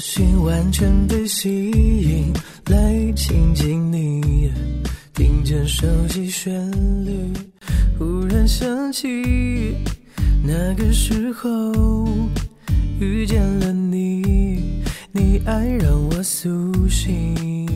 我心完全被吸引，来亲近你，听见熟悉旋律，忽然想起那个时候遇见了你，你爱让我苏醒。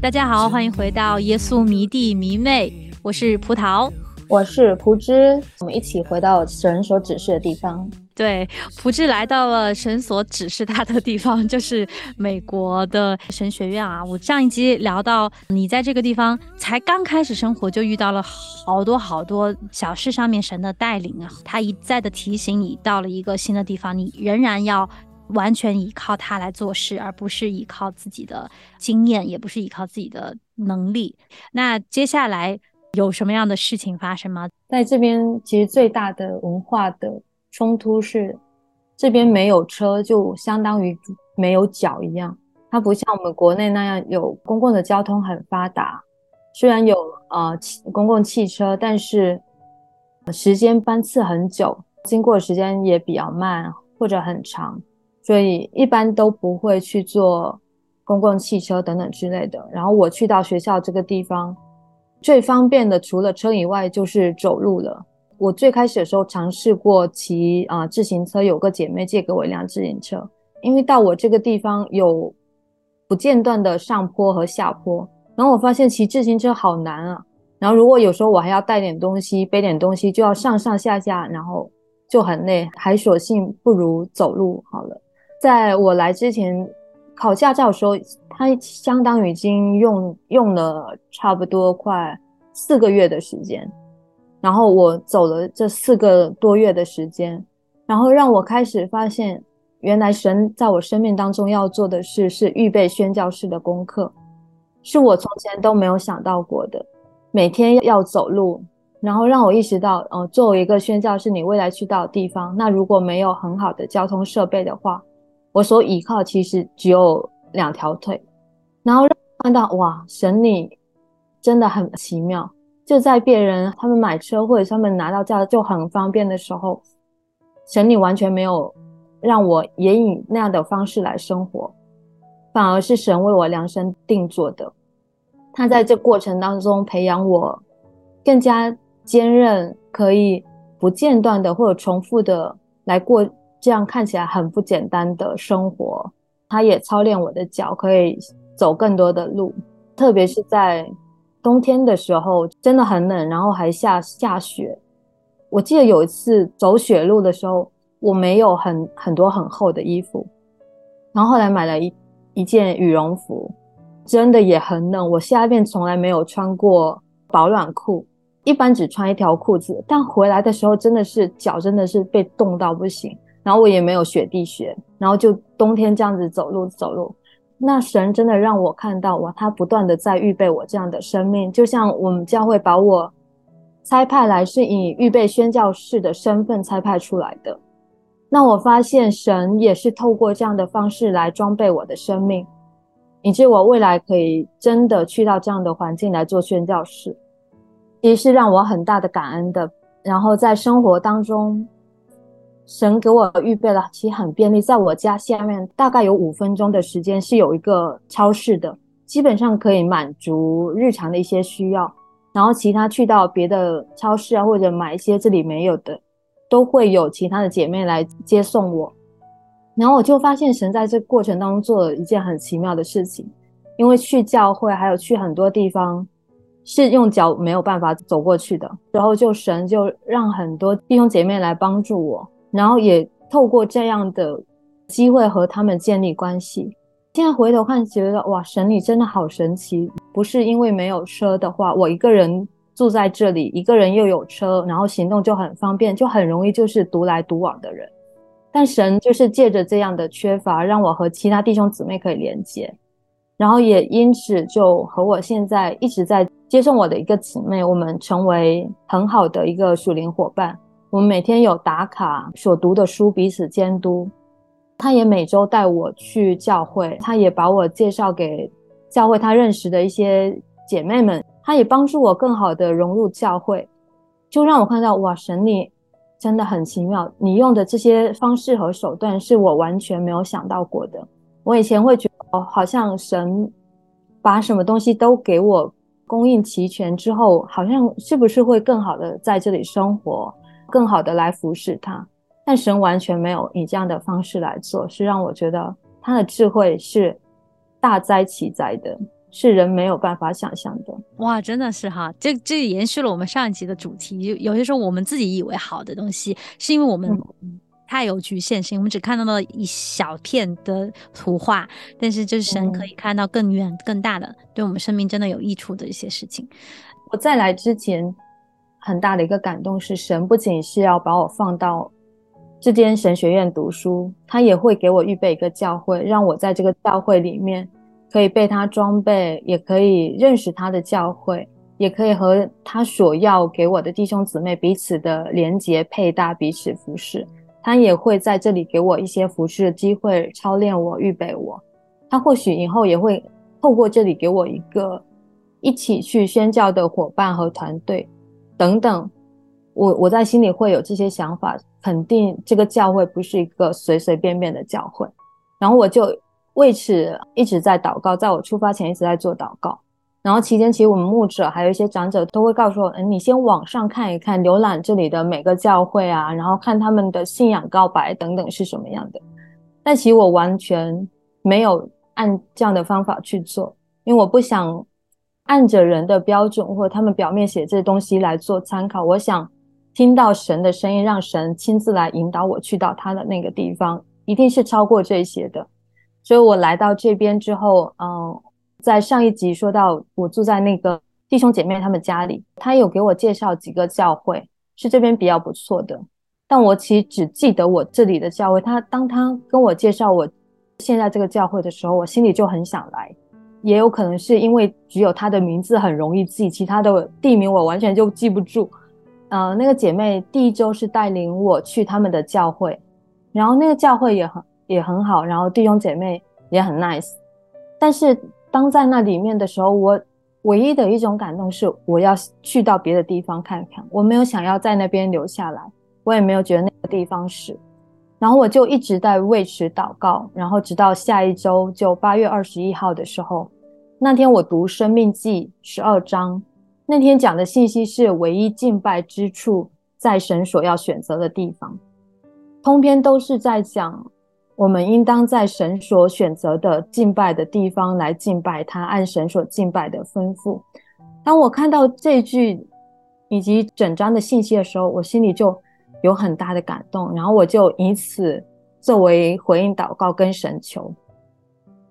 大家好，欢迎回到耶稣迷弟迷妹，我是葡萄，我是蒲芝，我们一起回到神所指示的地方。对，普智来到了神所指示他的地方，就是美国的神学院啊。我上一集聊到，你在这个地方才刚开始生活，就遇到了好多好多小事上面神的带领啊。他一再的提醒你，到了一个新的地方，你仍然要完全依靠他来做事，而不是依靠自己的经验，也不是依靠自己的能力。那接下来有什么样的事情发生吗？在这边，其实最大的文化的。冲突是这边没有车，就相当于没有脚一样。它不像我们国内那样有公共的交通很发达，虽然有呃公共汽车，但是时间班次很久，经过时间也比较慢或者很长，所以一般都不会去坐公共汽车等等之类的。然后我去到学校这个地方，最方便的除了车以外就是走路了。我最开始的时候尝试过骑啊自行车，有个姐妹借给我一辆自行车，因为到我这个地方有不间断的上坡和下坡，然后我发现骑自行车好难啊，然后如果有时候我还要带点东西，背点东西，就要上上下下，然后就很累，还索性不如走路好了。在我来之前考驾照的时候，它相当于已经用用了差不多快四个月的时间。然后我走了这四个多月的时间，然后让我开始发现，原来神在我生命当中要做的事是预备宣教士的功课，是我从前都没有想到过的。每天要走路，然后让我意识到，呃，作为一个宣教士，你未来去到的地方，那如果没有很好的交通设备的话，我所依靠其实只有两条腿。然后让看到，哇，神你真的很奇妙。就在别人他们买车或者他们拿到驾照就很方便的时候，神你完全没有让我也以那样的方式来生活，反而是神为我量身定做的。他在这过程当中培养我更加坚韧，可以不间断的或者重复的来过这样看起来很不简单的生活。他也操练我的脚，可以走更多的路，特别是在。冬天的时候真的很冷，然后还下下雪。我记得有一次走雪路的时候，我没有很很多很厚的衣服，然后后来买了一一件羽绒服，真的也很冷。我下一遍从来没有穿过保暖裤，一般只穿一条裤子，但回来的时候真的是脚真的是被冻到不行。然后我也没有雪地靴，然后就冬天这样子走路走路。那神真的让我看到哇，他不断的在预备我这样的生命，就像我们教会把我差派来是以预备宣教士的身份差派出来的。那我发现神也是透过这样的方式来装备我的生命，以致我未来可以真的去到这样的环境来做宣教士，其实是让我很大的感恩的。然后在生活当中。神给我预备了，其实很便利，在我家下面大概有五分钟的时间是有一个超市的，基本上可以满足日常的一些需要。然后其他去到别的超市啊，或者买一些这里没有的，都会有其他的姐妹来接送我。然后我就发现神在这过程当中做了一件很奇妙的事情，因为去教会还有去很多地方是用脚没有办法走过去的，然后就神就让很多弟兄姐妹来帮助我。然后也透过这样的机会和他们建立关系。现在回头看，觉得哇，神你真的好神奇！不是因为没有车的话，我一个人住在这里，一个人又有车，然后行动就很方便，就很容易就是独来独往的人。但神就是借着这样的缺乏，让我和其他弟兄姊妹可以连接，然后也因此就和我现在一直在接送我的一个姊妹，我们成为很好的一个属灵伙伴。我们每天有打卡所读的书，彼此监督。他也每周带我去教会，他也把我介绍给教会他认识的一些姐妹们，他也帮助我更好的融入教会，就让我看到哇，神你真的很奇妙，你用的这些方式和手段是我完全没有想到过的。我以前会觉得哦，好像神把什么东西都给我供应齐全之后，好像是不是会更好的在这里生活，更好的来服侍他。但神完全没有以这样的方式来做，是让我觉得他的智慧是大哉其哉的，是人没有办法想象的。哇，真的是哈，这这延续了我们上一集的主题。有有些时候我们自己以为好的东西，是因为我们太有局限性，我们只看到了一小片的图画。但是就是神可以看到更远、更大的，对我们生命真的有益处的一些事情。我在来之前，很大的一个感动是，神不仅是要把我放到。这间神学院读书，他也会给我预备一个教会，让我在这个教会里面可以被他装备，也可以认识他的教会，也可以和他所要给我的弟兄姊妹彼此的连结配搭，彼此服侍。他也会在这里给我一些服侍的机会，操练我，预备我。他或许以后也会透过这里给我一个一起去宣教的伙伴和团队等等。我我在心里会有这些想法。肯定这个教会不是一个随随便便的教会，然后我就为此一直在祷告，在我出发前一直在做祷告。然后期间，其实我们牧者还有一些长者都会告诉我：“嗯，你先网上看一看，浏览这里的每个教会啊，然后看他们的信仰告白等等是什么样的。”但其实我完全没有按这样的方法去做，因为我不想按着人的标准或他们表面写这些东西来做参考。我想。听到神的声音，让神亲自来引导我去到他的那个地方，一定是超过这些的。所以我来到这边之后，嗯，在上一集说到我住在那个弟兄姐妹他们家里，他有给我介绍几个教会，是这边比较不错的。但我其实只记得我这里的教会。他当他跟我介绍我现在这个教会的时候，我心里就很想来。也有可能是因为只有他的名字很容易记，其他的地名我完全就记不住。呃，那个姐妹第一周是带领我去他们的教会，然后那个教会也很也很好，然后弟兄姐妹也很 nice。但是当在那里面的时候，我唯一的一种感动是我要去到别的地方看看，我没有想要在那边留下来，我也没有觉得那个地方是。然后我就一直在为此祷告，然后直到下一周就八月二十一号的时候，那天我读《生命记》十二章。那天讲的信息是唯一敬拜之处，在神所要选择的地方。通篇都是在讲，我们应当在神所选择的敬拜的地方来敬拜他，按神所敬拜的吩咐。当我看到这句以及整章的信息的时候，我心里就有很大的感动，然后我就以此作为回应祷告跟神求。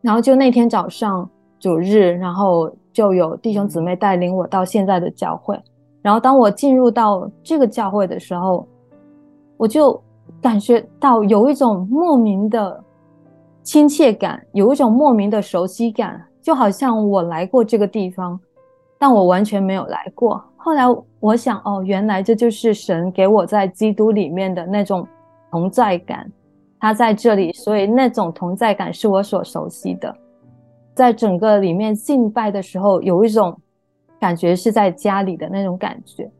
然后就那天早上主日，然后。就有弟兄姊妹带领我到现在的教会，然后当我进入到这个教会的时候，我就感觉到有一种莫名的亲切感，有一种莫名的熟悉感，就好像我来过这个地方，但我完全没有来过。后来我想，哦，原来这就是神给我在基督里面的那种同在感，他在这里，所以那种同在感是我所熟悉的。在整个里面敬拜的时候，有一种感觉是在家里的那种感觉，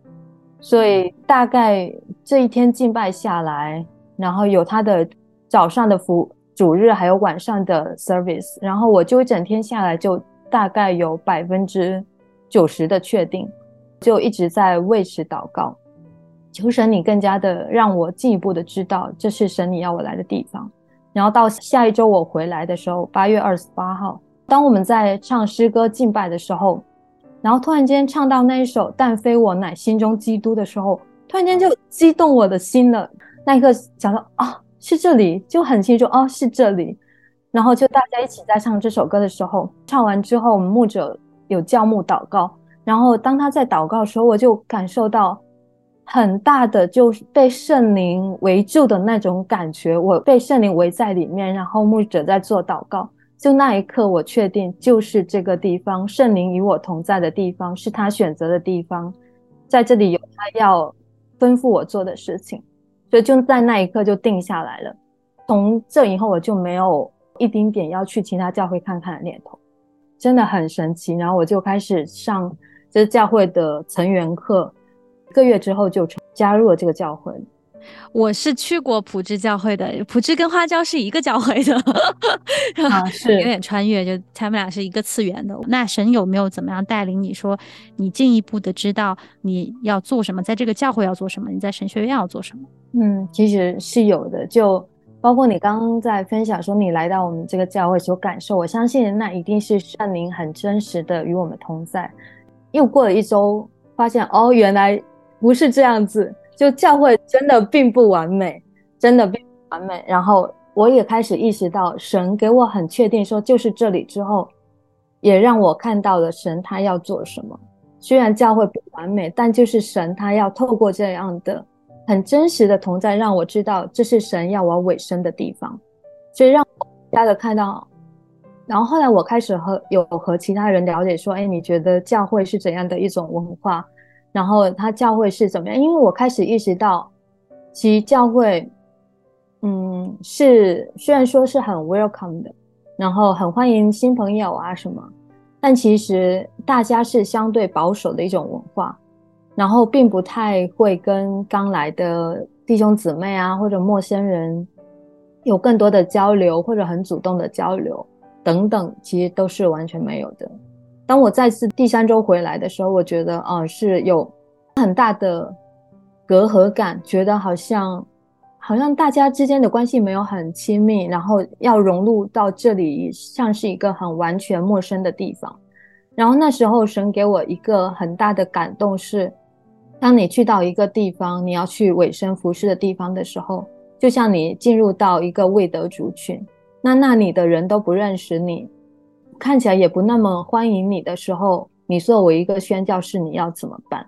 所以大概这一天敬拜下来，然后有他的早上的服主日，还有晚上的 service，然后我就一整天下来，就大概有百分之九十的确定，就一直在为此祷告，求神你更加的让我进一步的知道这是神你要我来的地方，然后到下一周我回来的时候，八月二十八号。当我们在唱诗歌敬拜的时候，然后突然间唱到那一首“但非我乃心中基督”的时候，突然间就激动我的心了。那一刻想到啊，是这里，就很清楚哦，是这里。然后就大家一起在唱这首歌的时候，唱完之后，我们牧者有教牧祷告。然后当他在祷告的时候，我就感受到很大的就是被圣灵围住的那种感觉，我被圣灵围在里面，然后牧者在做祷告，就那一刻我确定就是这个地方，圣灵与我同在的地方，是他选择的地方，在这里有他要吩咐我做的事情，所以就在那一刻就定下来了。从这以后我就没有一丁点要去其他教会看看的念头，真的很神奇。然后我就开始上就是教会的成员课。一个月之后就加入了这个教会。我是去过普智教会的，普智跟花椒是一个教会的，啊，是有点穿越，就他们俩是一个次元的。那神有没有怎么样带领你说，你进一步的知道你要做什么，在这个教会要做什么，你在神学院要做什么？嗯，其实是有的，就包括你刚刚在分享说你来到我们这个教会所感受，我相信那一定是圣灵很真实的与我们同在。又过了一周，发现哦，原来。不是这样子，就教会真的并不完美，真的并不完美。然后我也开始意识到，神给我很确定说就是这里之后，也让我看到了神他要做什么。虽然教会不完美，但就是神他要透过这样的很真实的同在，让我知道这是神要我尾声的地方，所以让我加的看到。然后后来我开始和有和其他人了解说，哎，你觉得教会是怎样的一种文化？然后他教会是怎么样？因为我开始意识到，其实教会，嗯，是虽然说是很 welcome 的，然后很欢迎新朋友啊什么，但其实大家是相对保守的一种文化，然后并不太会跟刚来的弟兄姊妹啊或者陌生人有更多的交流，或者很主动的交流等等，其实都是完全没有的。当我再次第三周回来的时候，我觉得，啊，是有很大的隔阂感，觉得好像好像大家之间的关系没有很亲密，然后要融入到这里，像是一个很完全陌生的地方。然后那时候，神给我一个很大的感动是，当你去到一个地方，你要去委身服侍的地方的时候，就像你进入到一个未得族群，那那里的人都不认识你。看起来也不那么欢迎你的时候，你作为一个宣教士，你要怎么办？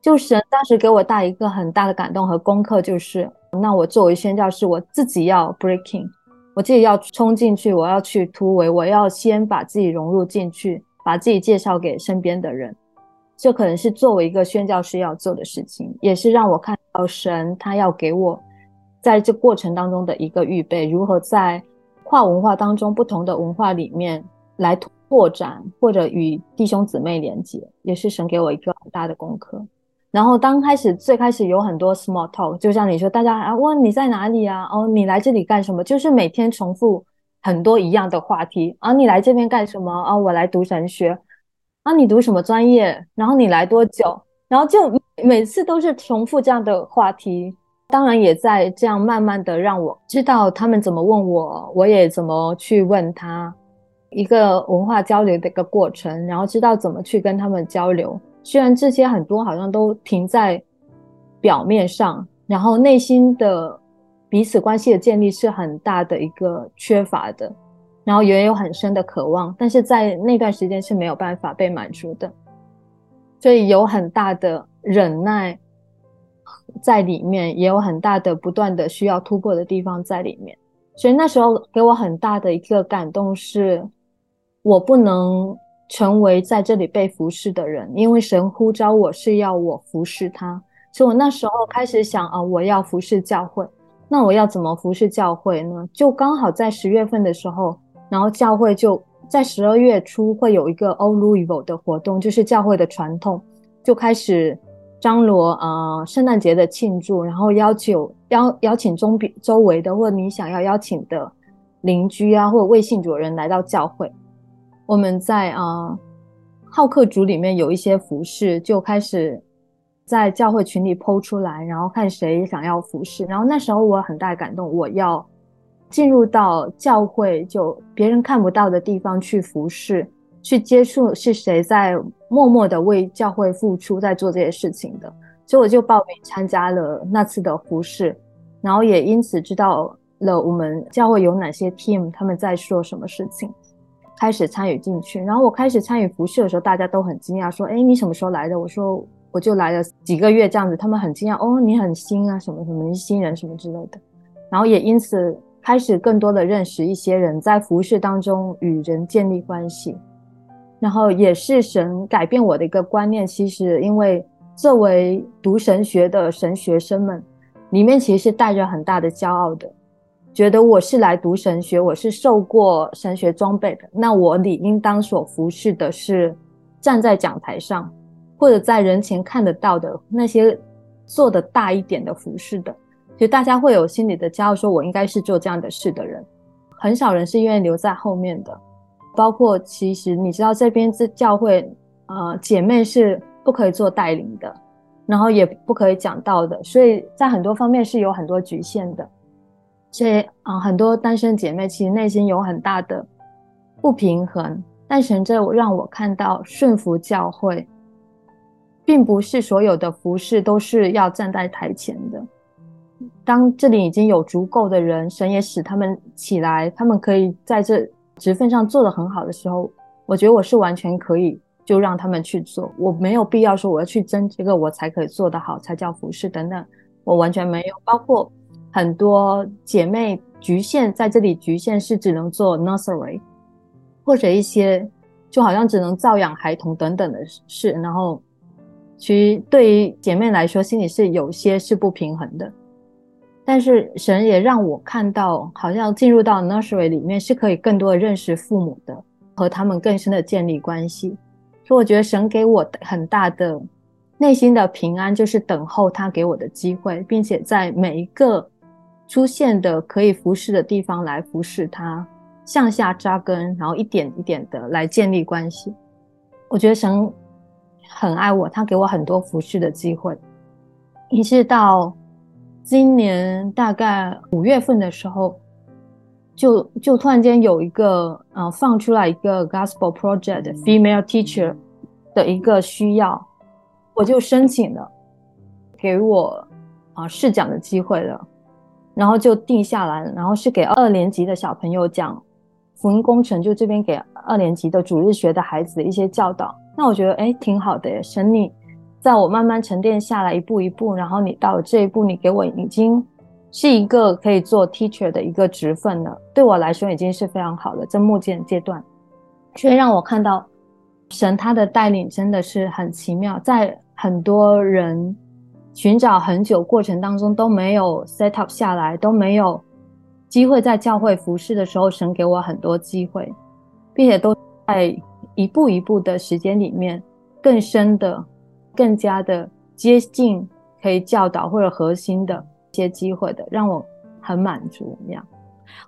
就神当时给我带一个很大的感动和功课，就是那我作为宣教士，我自己要 breaking，我自己要冲进去，我要去突围，我要先把自己融入进去，把自己介绍给身边的人。这可能是作为一个宣教师要做的事情，也是让我看到神他要给我在这过程当中的一个预备，如何在跨文化当中不同的文化里面。来拓展或者与弟兄姊妹连接，也是神给我一个很大的功课。然后刚开始最开始有很多 small talk，就像你说，大家啊问你在哪里啊？哦，你来这里干什么？就是每天重复很多一样的话题啊。你来这边干什么啊？我来读神学啊。你读什么专业？然后你来多久？然后就每次都是重复这样的话题。当然也在这样慢慢的让我知道他们怎么问我，我也怎么去问他。一个文化交流的一个过程，然后知道怎么去跟他们交流。虽然这些很多好像都停在表面上，然后内心的彼此关系的建立是很大的一个缺乏的，然后也有很深的渴望，但是在那段时间是没有办法被满足的，所以有很大的忍耐在里面，也有很大的不断的需要突破的地方在里面。所以那时候给我很大的一个感动是。我不能成为在这里被服侍的人，因为神呼召我是要我服侍他，所以我那时候开始想啊，我要服侍教会，那我要怎么服侍教会呢？就刚好在十月份的时候，然后教会就在十二月初会有一个 Olivio 的活动，就是教会的传统，就开始张罗啊圣诞节的庆祝，然后要求邀邀请周边周围的或你想要邀请的邻居啊，或者未信主人来到教会。我们在啊好客组里面有一些服饰，就开始在教会群里剖出来，然后看谁想要服饰。然后那时候我很大感动，我要进入到教会，就别人看不到的地方去服侍，去接触是谁在默默的为教会付出，在做这些事情的。所以我就报名参加了那次的服饰，然后也因此知道了我们教会有哪些 team，他们在说什么事情。开始参与进去，然后我开始参与服饰的时候，大家都很惊讶，说：“哎，你什么时候来的？”我说：“我就来了几个月这样子，他们很惊讶哦，你很新啊，什么什么新人什么之类的，然后也因此开始更多的认识一些人，在服饰当中与人建立关系，然后也是神改变我的一个观念。其实因为作为读神学的神学生们，里面其实是带着很大的骄傲的，觉得我是来读神学，我是受过神学装备的，那我理应当所服侍的是站在讲台上。或者在人前看得到的那些做的大一点的服饰的，就大家会有心里的骄傲，说我应该是做这样的事的人。很少人是愿意留在后面的，包括其实你知道这边这教会，呃，姐妹是不可以做带领的，然后也不可以讲道的，所以在很多方面是有很多局限的。所以啊，很多单身姐妹其实内心有很大的不平衡，但神这让我看到顺服教会。并不是所有的服饰都是要站在台前的。当这里已经有足够的人，神也使他们起来，他们可以在这职份上做得很好的时候，我觉得我是完全可以就让他们去做。我没有必要说我要去争这个，我才可以做得好，才叫服饰等等。我完全没有。包括很多姐妹局限在这里，局限是只能做 nursery，或者一些就好像只能照养孩童等等的事，然后。其实对于姐妹来说，心里是有些是不平衡的。但是神也让我看到，好像进入到 nursery 里面是可以更多的认识父母的，和他们更深的建立关系。所以我觉得神给我很大的内心的平安，就是等候他给我的机会，并且在每一个出现的可以服侍的地方来服侍他，向下扎根，然后一点一点的来建立关系。我觉得神。很爱我，他给我很多服侍的机会，一直到今年大概五月份的时候，就就突然间有一个呃放出来一个 Gospel Project Female Teacher 的一个需要，我就申请了，给我啊试讲的机会了，然后就定下来，然后是给二年级的小朋友讲福音工程，就这边给二年级的主日学的孩子的一些教导。那我觉得哎，挺好的耶。神，你在我慢慢沉淀下来，一步一步，然后你到了这一步，你给我已经是一个可以做 teacher 的一个职分了。对我来说已经是非常好的，在目前阶段，却让我看到神他的带领真的是很奇妙。在很多人寻找很久过程当中都没有 set up 下来，都没有机会在教会服侍的时候，神给我很多机会，并且都在。一步一步的时间里面，更深的、更加的接近可以教导或者核心的一些机会的，让我很满足。这样，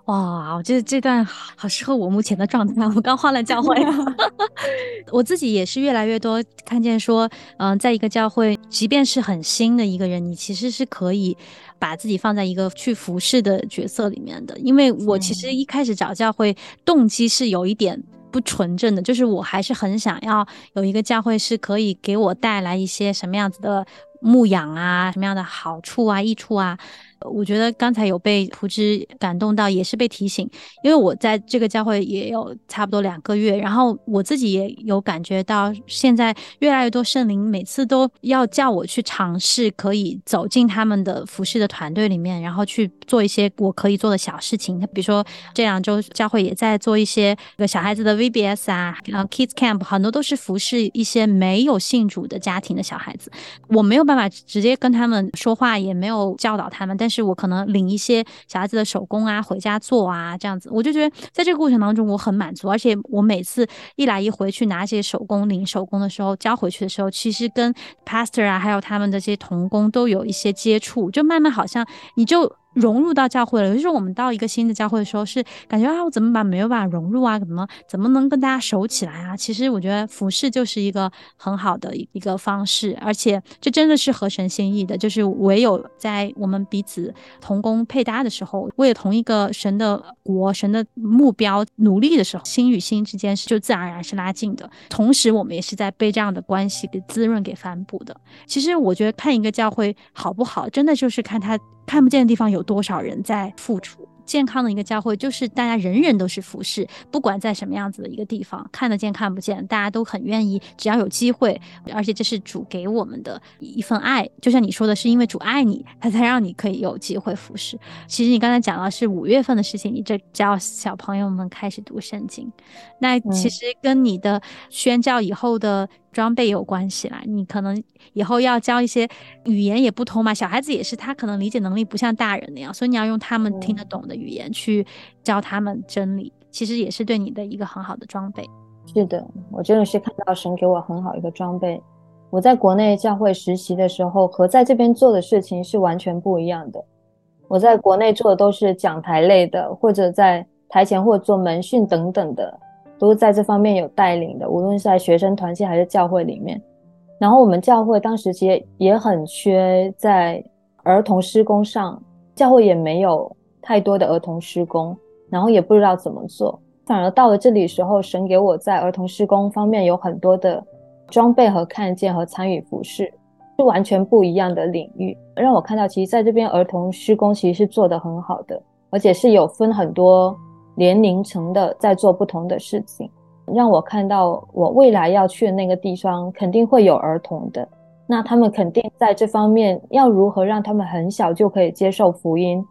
哇，我觉得这段好适合我目前的状态。我刚换了教会 我自己也是越来越多看见说，嗯，在一个教会，即便是很新的一个人，你其实是可以把自己放在一个去服侍的角色里面的。因为我其实一开始找教会动机是有一点。不纯正的，就是我还是很想要有一个教会是可以给我带来一些什么样子的牧养啊，什么样的好处啊、益处啊。我觉得刚才有被图之感动到，也是被提醒，因为我在这个教会也有差不多两个月，然后我自己也有感觉到，现在越来越多圣灵每次都要叫我去尝试，可以走进他们的服饰的团队里面，然后去做一些我可以做的小事情。比如说这两周教会也在做一些个小孩子的 VBS 啊，然后 Kids Camp，很多都是服侍一些没有信主的家庭的小孩子，我没有办法直接跟他们说话，也没有教导他们，但是我可能领一些小孩子的手工啊，回家做啊，这样子，我就觉得在这个过程当中我很满足，而且我每次一来一回去拿些手工领手工的时候，交回去的时候，其实跟 pastor 啊，还有他们的这些童工都有一些接触，就慢慢好像你就。融入到教会了，就是我们到一个新的教会的时候，是感觉啊，我怎么把没有办法融入啊？怎么怎么能跟大家熟起来啊？其实我觉得服饰就是一个很好的一个方式，而且这真的是合神心意的。就是唯有在我们彼此同工配搭的时候，为了同一个神的国、神的目标努力的时候，心与心之间是就自然而然是拉近的。同时，我们也是在被这样的关系给滋润、给反哺的。其实我觉得看一个教会好不好，真的就是看他。看不见的地方有多少人在付出？健康的一个教会，就是大家人人都是服侍，不管在什么样子的一个地方，看得见看不见，大家都很愿意，只要有机会，而且这是主给我们的一份爱。就像你说的，是因为主爱你，他才让你可以有机会服侍。其实你刚才讲到是五月份的事情，你这教小朋友们开始读圣经，那其实跟你的宣教以后的。装备有关系啦，你可能以后要教一些语言也不通嘛，小孩子也是，他可能理解能力不像大人那样，所以你要用他们听得懂的语言去教他们真理，其实也是对你的一个很好的装备。是的，我真的是看到神给我很好一个装备。我在国内教会实习的时候和在这边做的事情是完全不一样的。我在国内做的都是讲台类的，或者在台前或者做门训等等的。都是在这方面有带领的，无论是在学生团契还是教会里面。然后我们教会当时其实也很缺在儿童施工上，教会也没有太多的儿童施工，然后也不知道怎么做。反而到了这里时候，神给我在儿童施工方面有很多的装备和看见和参与服饰，是完全不一样的领域，让我看到其实在这边儿童施工其实是做得很好的，而且是有分很多。年龄层的在做不同的事情，让我看到我未来要去的那个地方肯定会有儿童的，那他们肯定在这方面要如何让他们很小就可以接受福音，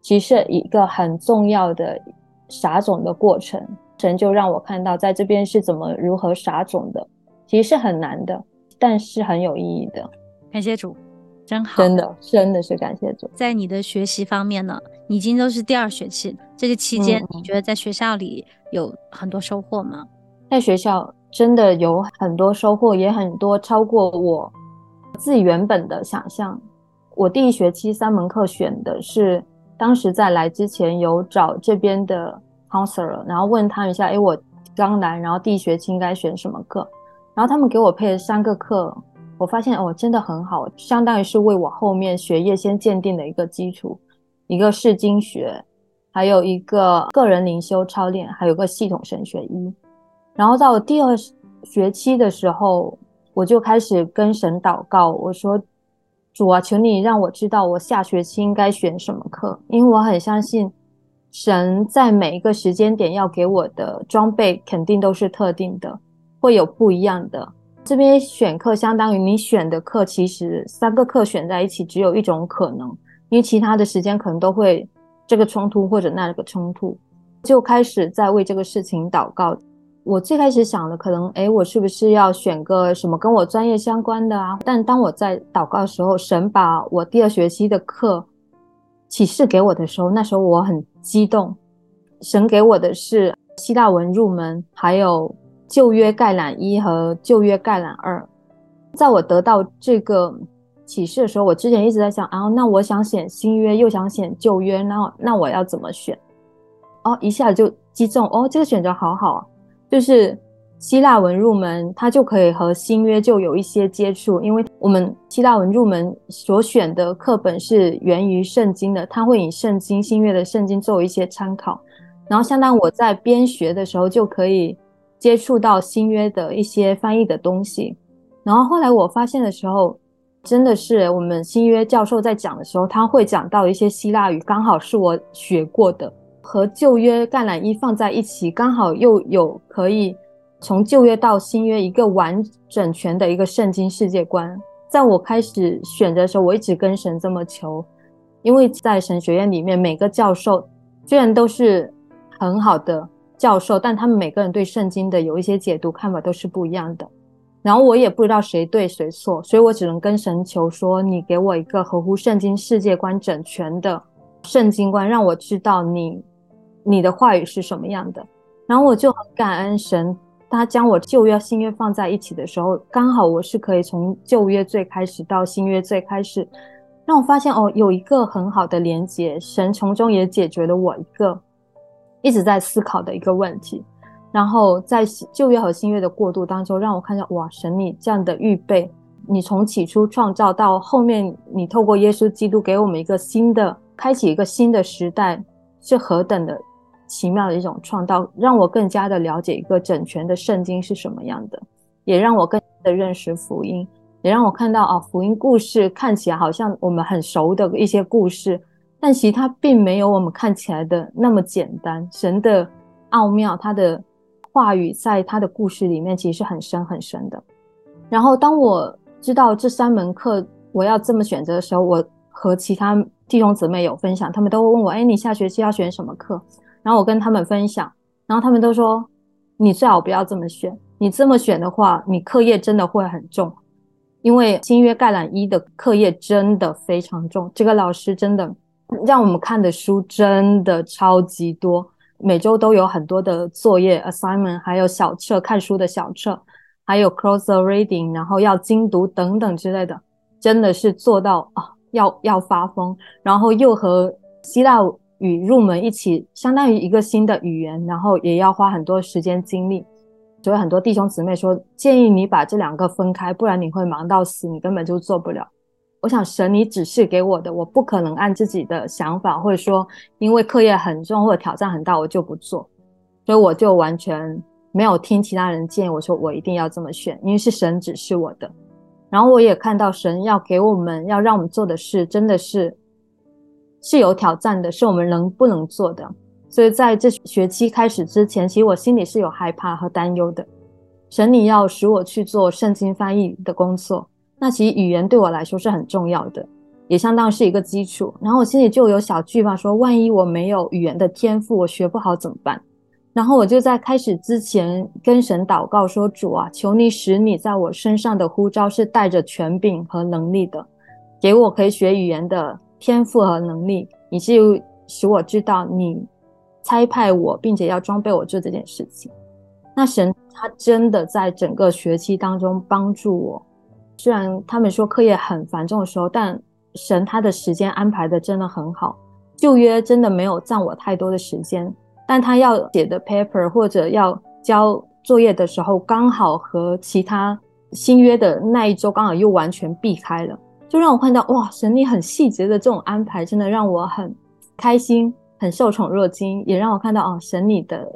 其实一个很重要的撒种的过程。神就让我看到在这边是怎么如何撒种的，其实是很难的，但是很有意义的。感谢主。真好，真的真的是感谢主。在你的学习方面呢，已经都是第二学期，这个期间你觉得在学校里有很多收获吗？在学校真的有很多收获，也很多超过我自己原本的想象。我第一学期三门课选的是当时在来之前有找这边的 counselor，然后问他们一下，哎，我刚来，然后第一学期应该选什么课？然后他们给我配了三个课。我发现哦，真的很好，相当于是为我后面学业先奠定的一个基础，一个是经学，还有一个个人灵修操练，还有个系统神学一。然后到第二学期的时候，我就开始跟神祷告，我说：“主啊，求你让我知道我下学期应该选什么课，因为我很相信神在每一个时间点要给我的装备肯定都是特定的，会有不一样的。”这边选课相当于你选的课，其实三个课选在一起只有一种可能，因为其他的时间可能都会这个冲突或者那个冲突，就开始在为这个事情祷告。我最开始想的可能，哎，我是不是要选个什么跟我专业相关的啊？但当我在祷告的时候，神把我第二学期的课启示给我的时候，那时候我很激动。神给我的是希腊文入门，还有。旧约概览一和旧约概览二，在我得到这个启示的时候，我之前一直在想，啊，那我想选新约，又想选旧约，那那我要怎么选？哦，一下子就击中，哦，这个选择好好啊，就是希腊文入门，它就可以和新约就有一些接触，因为我们希腊文入门所选的课本是源于圣经的，它会以圣经新约的圣经作为一些参考，然后相当我在编学的时候就可以。接触到新约的一些翻译的东西，然后后来我发现的时候，真的是我们新约教授在讲的时候，他会讲到一些希腊语，刚好是我学过的，和旧约橄榄一放在一起，刚好又有可以从旧约到新约一个完整全的一个圣经世界观。在我开始选择的时候，我一直跟神这么求，因为在神学院里面，每个教授虽然都是很好的。教授，但他们每个人对圣经的有一些解读看法都是不一样的，然后我也不知道谁对谁错，所以我只能跟神求说，你给我一个合乎圣经世界观整全的圣经观，让我知道你你的话语是什么样的。然后我就很感恩神，他将我旧约新约放在一起的时候，刚好我是可以从旧约最开始到新约最开始，让我发现哦，有一个很好的连接，神从中也解决了我一个。一直在思考的一个问题，然后在旧约和新约的过渡当中，让我看到哇，神你这样的预备，你从起初创造到后面，你透过耶稣基督给我们一个新的开启，一个新的时代，是何等的奇妙的一种创造，让我更加的了解一个整全的圣经是什么样的，也让我更的认识福音，也让我看到啊，福音故事看起来好像我们很熟的一些故事。但其实它并没有我们看起来的那么简单。神的奥妙，他的话语在他的故事里面其实是很深很深的。然后当我知道这三门课我要这么选择的时候，我和其他弟兄姊妹有分享，他们都问我：“哎，你下学期要选什么课？”然后我跟他们分享，然后他们都说：“你最好不要这么选，你这么选的话，你课业真的会很重，因为新约概览一的课业真的非常重，这个老师真的让我们看的书真的超级多，每周都有很多的作业 assignment，还有小册看书的小册。”还有 closer reading，然后要精读等等之类的，真的是做到啊，要要发疯。然后又和希腊语入门一起，相当于一个新的语言，然后也要花很多时间精力。所以很多弟兄姊妹说，建议你把这两个分开，不然你会忙到死，你根本就做不了。我想神你指示给我的，我不可能按自己的想法，或者说因为课业很重或者挑战很大，我就不做。所以我就完全。没有听其他人建议，我说我一定要这么选，因为是神指示我的。然后我也看到神要给我们要让我们做的事，真的是是有挑战的，是我们能不能做的。所以在这学期开始之前，其实我心里是有害怕和担忧的。神，你要使我去做圣经翻译的工作，那其实语言对我来说是很重要的，也相当是一个基础。然后我心里就有小惧怕，说万一我没有语言的天赋，我学不好怎么办？然后我就在开始之前跟神祷告说：“主啊，求你使你在我身上的呼召是带着权柄和能力的，给我可以学语言的天赋和能力，以至于使我知道你差派我，并且要装备我做这件事情。”那神他真的在整个学期当中帮助我。虽然他们说课业很繁重的时候，但神他的时间安排的真的很好，旧约真的没有占我太多的时间。但他要写的 paper 或者要交作业的时候，刚好和其他新约的那一周刚好又完全避开了，就让我看到哇，神你很细节的这种安排，真的让我很开心，很受宠若惊，也让我看到哦，神你的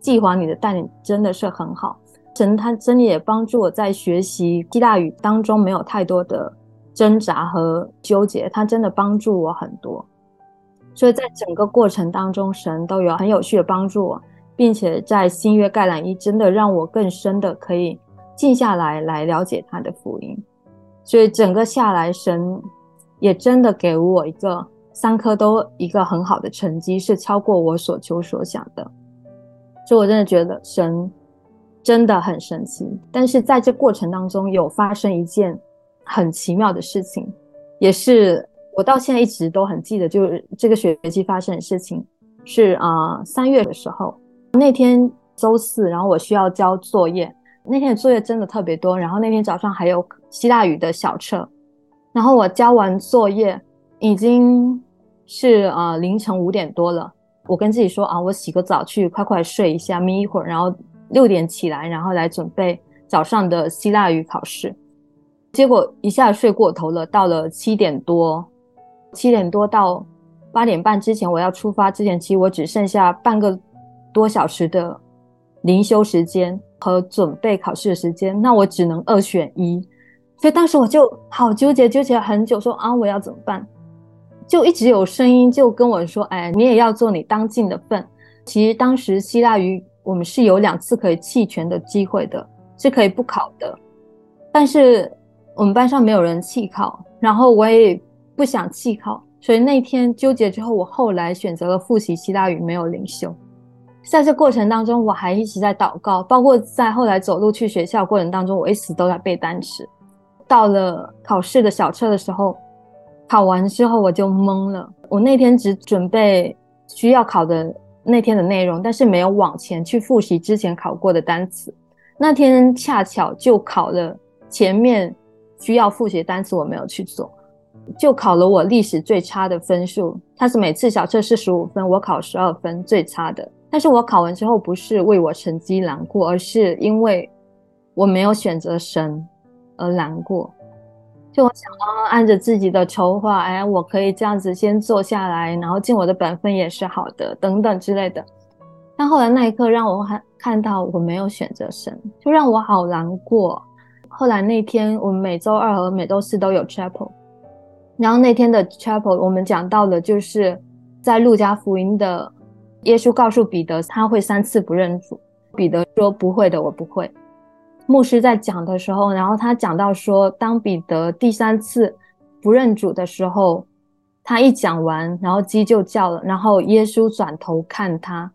计划、你的带领真的是很好。神他真的也帮助我在学习希腊语当中没有太多的挣扎和纠结，他真的帮助我很多。所以在整个过程当中，神都有很有趣的帮助我，并且在新约概览一真的让我更深的可以静下来来了解他的福音。所以整个下来，神也真的给我一个三科都一个很好的成绩，是超过我所求所想的。所以我真的觉得神真的很神奇。但是在这过程当中，有发生一件很奇妙的事情，也是。我到现在一直都很记得，就是这个学期发生的事情是啊，三月的时候，那天周四，然后我需要交作业，那天的作业真的特别多，然后那天早上还有希腊语的小册，然后我交完作业已经是啊凌晨五点多了，我跟自己说啊，我洗个澡去快快睡一下，眯一会儿，然后六点起来，然后来准备早上的希腊语考试，结果一下睡过头了，到了七点多。七点多到八点半之前，我要出发之前，其实我只剩下半个多小时的灵修时间和准备考试的时间，那我只能二选一。所以当时我就好纠结，纠结了很久，说啊，我要怎么办？就一直有声音就跟我说，哎，你也要做你当尽的份。其实当时希腊语我们是有两次可以弃权的机会的，是可以不考的，但是我们班上没有人弃考，然后我也。不想弃考，所以那天纠结之后，我后来选择了复习希腊语，没有灵修。在这过程当中，我还一直在祷告，包括在后来走路去学校过程当中，我一直都在背单词。到了考试的小测的时候，考完之后我就懵了。我那天只准备需要考的那天的内容，但是没有往前去复习之前考过的单词。那天恰巧就考了前面需要复习的单词，我没有去做。就考了我历史最差的分数，他是每次小测试十五分，我考十二分，最差的。但是我考完之后不是为我成绩难过，而是因为我没有选择神而难过。就我想啊，按着自己的筹划，哎，我可以这样子先做下来，然后尽我的本分也是好的，等等之类的。但后来那一刻让我看看到我没有选择神，就让我好难过。后来那天我们每周二和每周四都有 chapel。然后那天的 chapel 我们讲到的就是在路加福音的耶稣告诉彼得他会三次不认主，彼得说不会的，我不会。牧师在讲的时候，然后他讲到说，当彼得第三次不认主的时候，他一讲完，然后鸡就叫了，然后耶稣转头看他，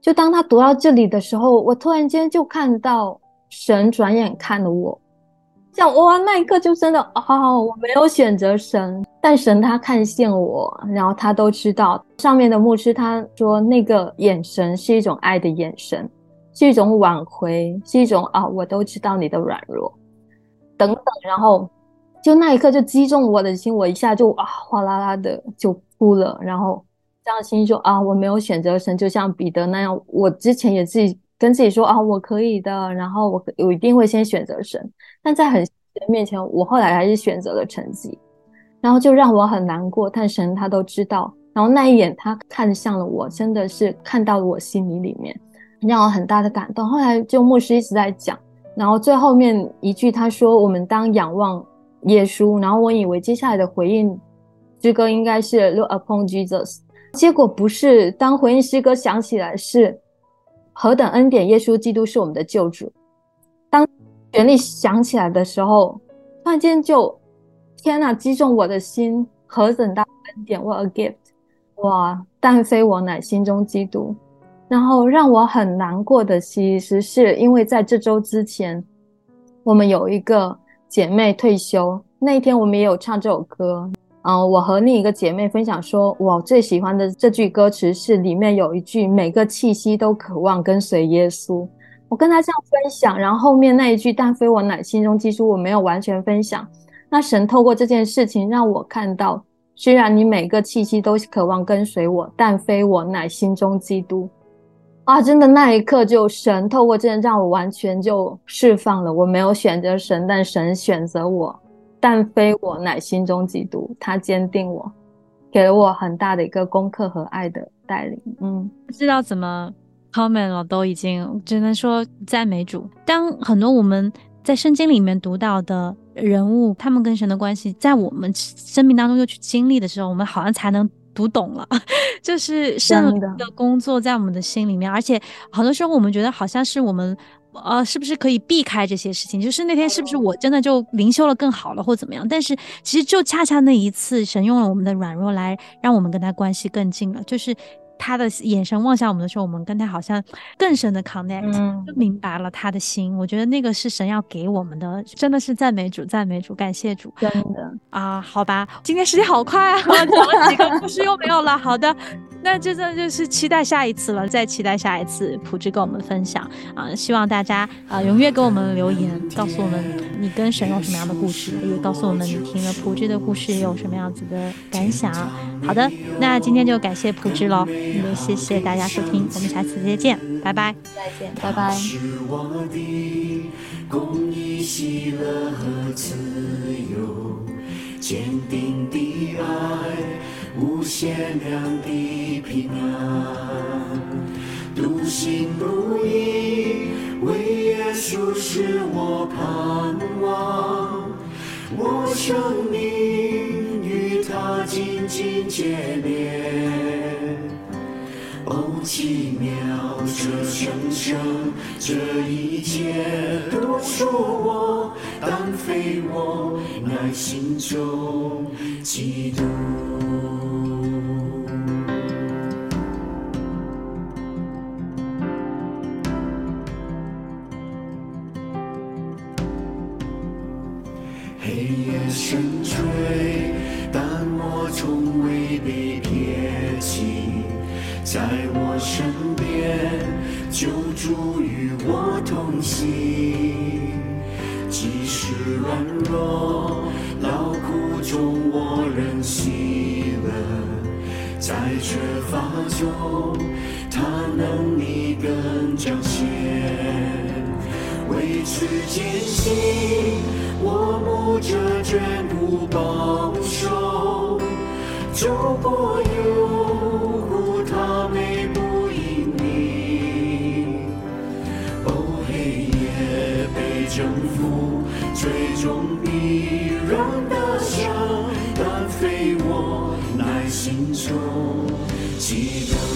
就当他读到这里的时候，我突然间就看到神转眼看了我，像哇，那一刻就真的哦，我没有选择神，但神他看见我，然后他都知道。上面的牧师他说，那个眼神是一种爱的眼神。是一种挽回，是一种啊，我都知道你的软弱，等等，然后就那一刻就击中我的心，我一下就啊哗啦啦的就哭了，然后这样心说啊，我没有选择神，就像彼得那样，我之前也自己跟自己说啊，我可以的，然后我我一定会先选择神，但在很人面前，我后来还是选择了成绩，然后就让我很难过，但神他都知道，然后那一眼他看向了我，真的是看到了我心里里面。让我很大的感动。后来就牧师一直在讲，然后最后面一句他说：“我们当仰望耶稣。”然后我以为接下来的回应诗歌应该是 “Look upon Jesus”，结果不是。当回应诗歌想起来是何等恩典，耶稣基督是我们的救主。当旋律响起来的时候，突然间就天哪，击中我的心！何等大恩典，What a gift！哇，但非我乃心中基督。然后让我很难过的，其实是因为在这周之前，我们有一个姐妹退休，那一天我们也有唱这首歌。嗯，我和另一个姐妹分享说，我最喜欢的这句歌词是里面有一句“每个气息都渴望跟随耶稣”。我跟她这样分享，然后后面那一句“但非我乃心中基督”，我没有完全分享。那神透过这件事情让我看到，虽然你每个气息都渴望跟随我，但非我乃心中基督。啊，真的那一刻就神透过这让我完全就释放了。我没有选择神，但神选择我，但非我乃心中基督，他坚定我，给了我很大的一个功课和爱的带领。嗯，不知道怎么 comment 了，都已经只能说赞美主。当很多我们在圣经里面读到的人物，他们跟神的关系，在我们生命当中又去经历的时候，我们好像才能。读懂了，就是圣灵的工作在我们的心里面，而且很多时候我们觉得好像是我们，呃，是不是可以避开这些事情？就是那天是不是我真的就灵修了更好了，或怎么样？但是其实就恰恰那一次，神用了我们的软弱来让我们跟他关系更近了，就是。他的眼神望向我们的时候，我们跟他好像更深的 connect，就明白了他的心。我觉得那个是神要给我们的，真的是赞美主，赞美主，感谢主。真的啊，好吧，今天时间好快啊，讲了几个故事又没有了。好的。那真的就是期待下一次了，再期待下一次普智跟我们分享啊！希望大家啊踊跃给我们留言，告诉我们你跟神有什么样的故事，也告诉我们你听了普智的故事有什么样子的感想。好的，那今天就感谢普智喽，也谢谢大家收听，我们下次再见，拜拜，再见，拜拜。无限量的平安，独行不义，为耶稣是我盼望。我生命与他紧紧结连。奇妙这生生，这一切都属我，但非我乃心中嫉妒。黑夜深垂，但我从未被撇弃，在我身边，救主与我同行。即使软弱、劳苦中，我仍喜乐，在缺乏中，他能力更彰显。为此艰辛。我目着眷顾保守，走过幽用你热的手暖飞我乃心中记得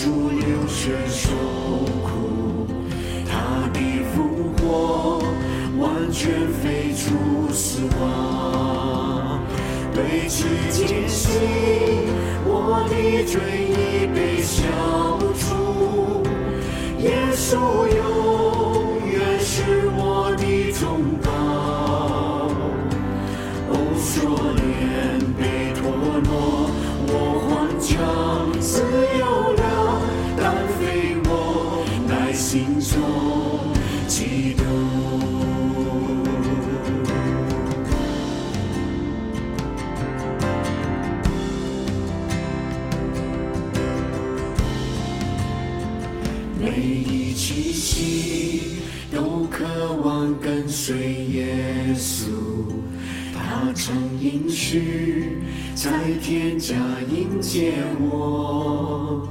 救赎流血受苦，他的复活完全废除死亡。对此坚信，我的罪已被消除。耶稣永远是我的中随耶稣，他曾应许在天家迎接我，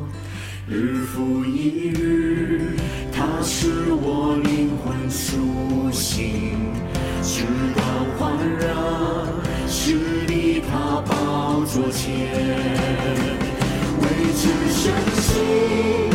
日复一日，他使我灵魂苏醒，直到焕然是立他宝座前。为之相信，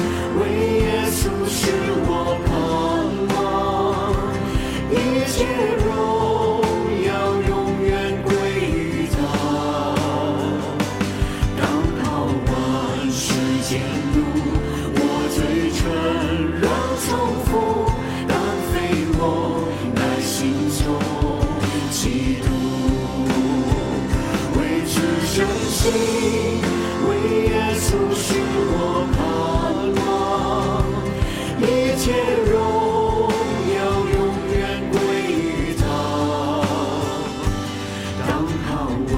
相信，为耶稣是我盼望，一切荣耀永远归于他。当跑完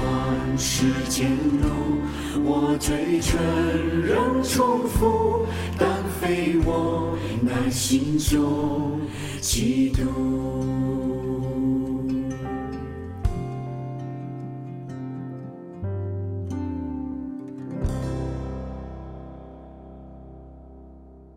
世间路，我最承认重复，但非我，乃心中基督。